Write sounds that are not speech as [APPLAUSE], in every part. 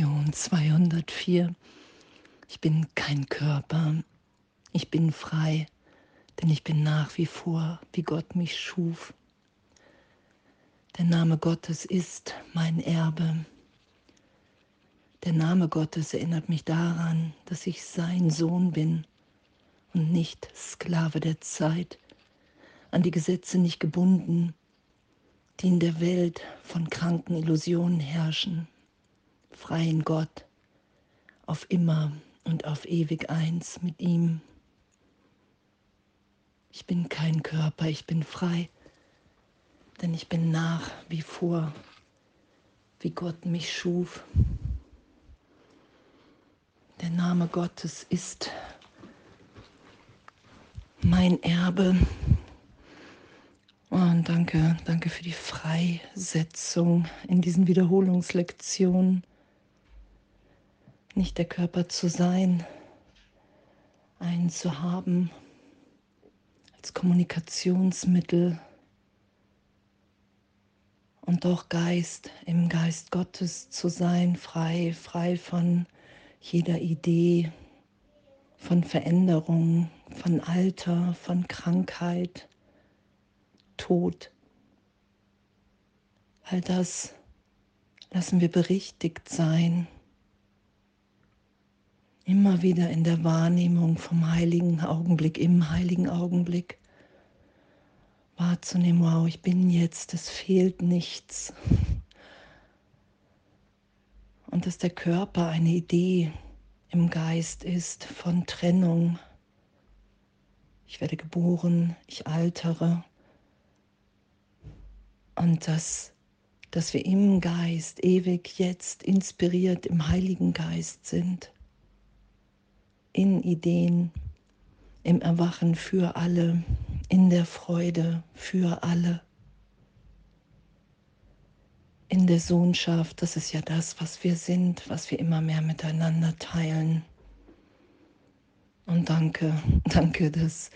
Lektion 204. Ich bin kein Körper, ich bin frei, denn ich bin nach wie vor, wie Gott mich schuf. Der Name Gottes ist mein Erbe. Der Name Gottes erinnert mich daran, dass ich sein Sohn bin und nicht Sklave der Zeit, an die Gesetze nicht gebunden, die in der Welt von kranken Illusionen herrschen freien Gott, auf immer und auf ewig eins mit ihm. Ich bin kein Körper, ich bin frei, denn ich bin nach wie vor, wie Gott mich schuf. Der Name Gottes ist mein Erbe. Und danke, danke für die Freisetzung in diesen Wiederholungslektionen nicht der Körper zu sein, einen zu haben als Kommunikationsmittel und doch Geist, im Geist Gottes zu sein, frei, frei von jeder Idee, von Veränderung, von Alter, von Krankheit, Tod. All das lassen wir berichtigt sein immer wieder in der Wahrnehmung vom heiligen Augenblick, im heiligen Augenblick wahrzunehmen, wow, ich bin jetzt, es fehlt nichts. Und dass der Körper eine Idee im Geist ist von Trennung. Ich werde geboren, ich altere. Und dass, dass wir im Geist ewig jetzt inspiriert im Heiligen Geist sind in Ideen, im Erwachen für alle, in der Freude für alle, in der Sohnschaft, das ist ja das, was wir sind, was wir immer mehr miteinander teilen. Und danke, [LAUGHS] danke, dass,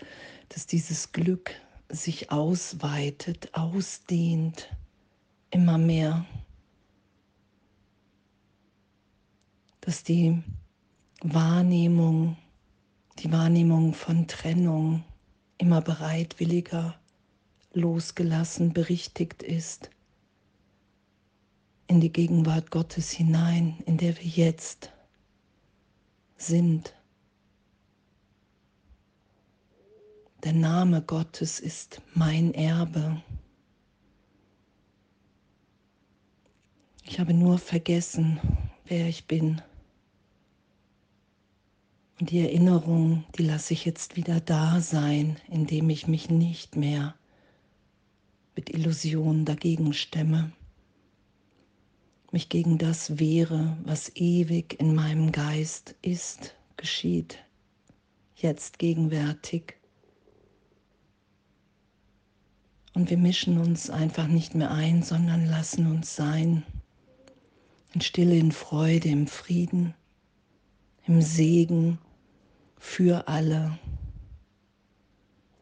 dass dieses Glück sich ausweitet, ausdehnt, immer mehr. Dass die Wahrnehmung, die Wahrnehmung von Trennung immer bereitwilliger, losgelassen, berichtigt ist in die Gegenwart Gottes hinein, in der wir jetzt sind. Der Name Gottes ist mein Erbe. Ich habe nur vergessen, wer ich bin. Und die Erinnerung, die lasse ich jetzt wieder da sein, indem ich mich nicht mehr mit Illusionen dagegen stemme, mich gegen das wehre, was ewig in meinem Geist ist, geschieht, jetzt gegenwärtig. Und wir mischen uns einfach nicht mehr ein, sondern lassen uns sein, in Stille, in Freude, im Frieden, im Segen für alle,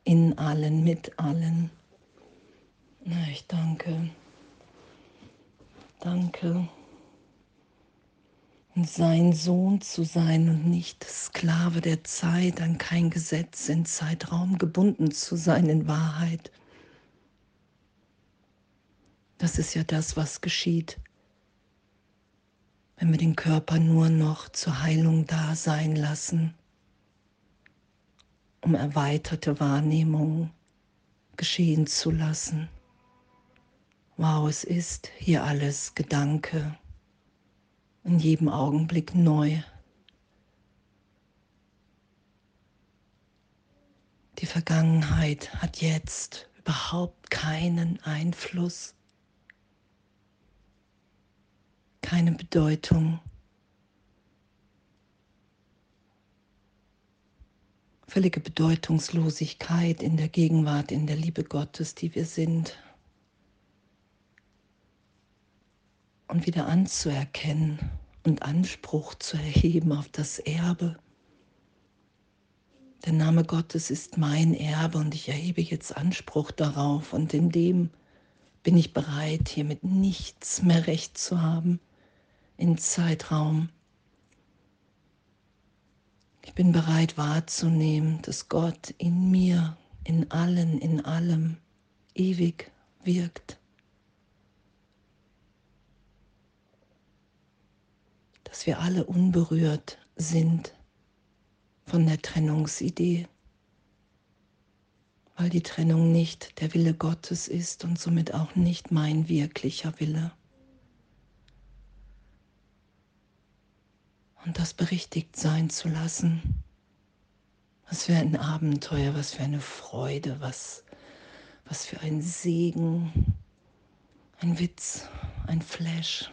in allen, mit allen. Na, ich danke. Danke. Und sein Sohn zu sein und nicht Sklave der Zeit, an kein Gesetz in Zeitraum gebunden zu sein in Wahrheit. Das ist ja das, was geschieht, wenn wir den Körper nur noch zur Heilung da sein lassen um erweiterte Wahrnehmung geschehen zu lassen. Wow, es ist hier alles Gedanke, in jedem Augenblick neu. Die Vergangenheit hat jetzt überhaupt keinen Einfluss, keine Bedeutung. Völlige Bedeutungslosigkeit in der Gegenwart, in der Liebe Gottes, die wir sind. Und wieder anzuerkennen und Anspruch zu erheben auf das Erbe. Der Name Gottes ist mein Erbe und ich erhebe jetzt Anspruch darauf und in dem bin ich bereit, hier mit nichts mehr recht zu haben, in Zeitraum. Ich bin bereit wahrzunehmen, dass Gott in mir, in allen, in allem ewig wirkt. Dass wir alle unberührt sind von der Trennungsidee, weil die Trennung nicht der Wille Gottes ist und somit auch nicht mein wirklicher Wille. Und das berichtigt sein zu lassen. Was für ein Abenteuer, was für eine Freude, was, was für ein Segen, ein Witz, ein Flash.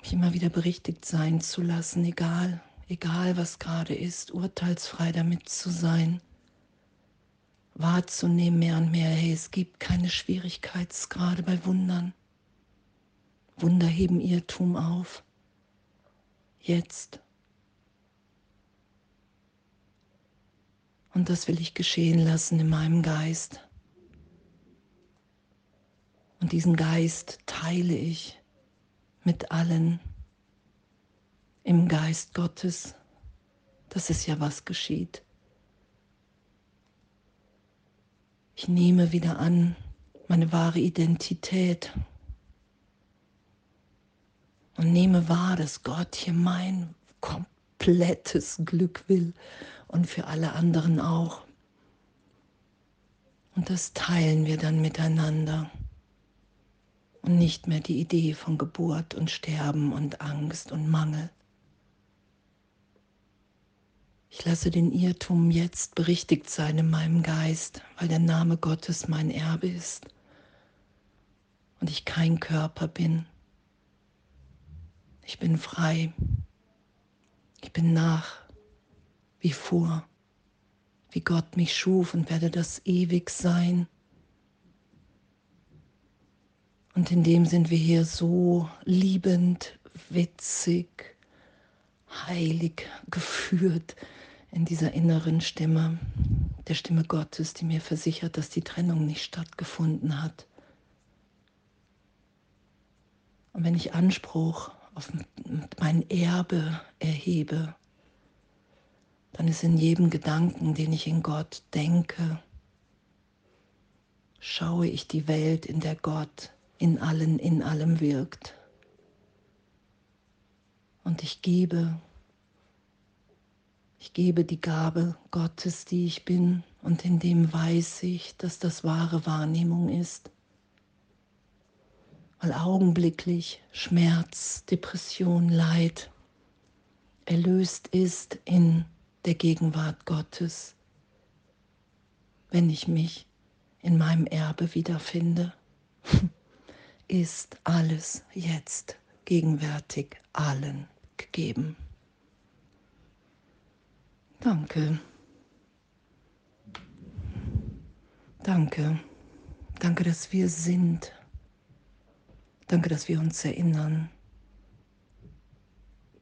Mich immer wieder berichtigt sein zu lassen, egal, egal was gerade ist, urteilsfrei damit zu sein, wahrzunehmen mehr und mehr, hey, es gibt keine Schwierigkeitsgrade bei Wundern. Wunder heben Irrtum auf. Jetzt. Und das will ich geschehen lassen in meinem Geist. Und diesen Geist teile ich mit allen im Geist Gottes. Das ist ja was geschieht. Ich nehme wieder an meine wahre Identität und nehme wahr, dass Gott hier mein komplettes Glück will und für alle anderen auch. Und das teilen wir dann miteinander und nicht mehr die Idee von Geburt und Sterben und Angst und Mangel. Ich lasse den Irrtum jetzt berichtigt sein in meinem Geist, weil der Name Gottes mein Erbe ist und ich kein Körper bin. Ich bin frei. Ich bin nach wie vor, wie Gott mich schuf und werde das ewig sein. Und in dem sind wir hier so liebend, witzig, heilig geführt in dieser inneren Stimme, der Stimme Gottes, die mir versichert, dass die Trennung nicht stattgefunden hat. Und wenn ich Anspruch auf mein Erbe erhebe, dann ist in jedem Gedanken, den ich in Gott denke, schaue ich die Welt, in der Gott in allen, in allem wirkt. Und ich gebe, ich gebe die Gabe Gottes, die ich bin, und in dem weiß ich, dass das wahre Wahrnehmung ist weil augenblicklich Schmerz, Depression, Leid erlöst ist in der Gegenwart Gottes, wenn ich mich in meinem Erbe wiederfinde, [LAUGHS] ist alles jetzt gegenwärtig allen gegeben. Danke. Danke. Danke, dass wir sind. Danke, dass wir uns erinnern.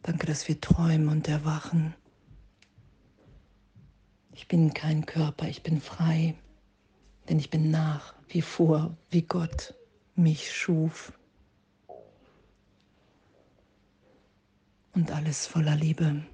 Danke, dass wir träumen und erwachen. Ich bin kein Körper, ich bin frei, denn ich bin nach wie vor, wie Gott mich schuf. Und alles voller Liebe.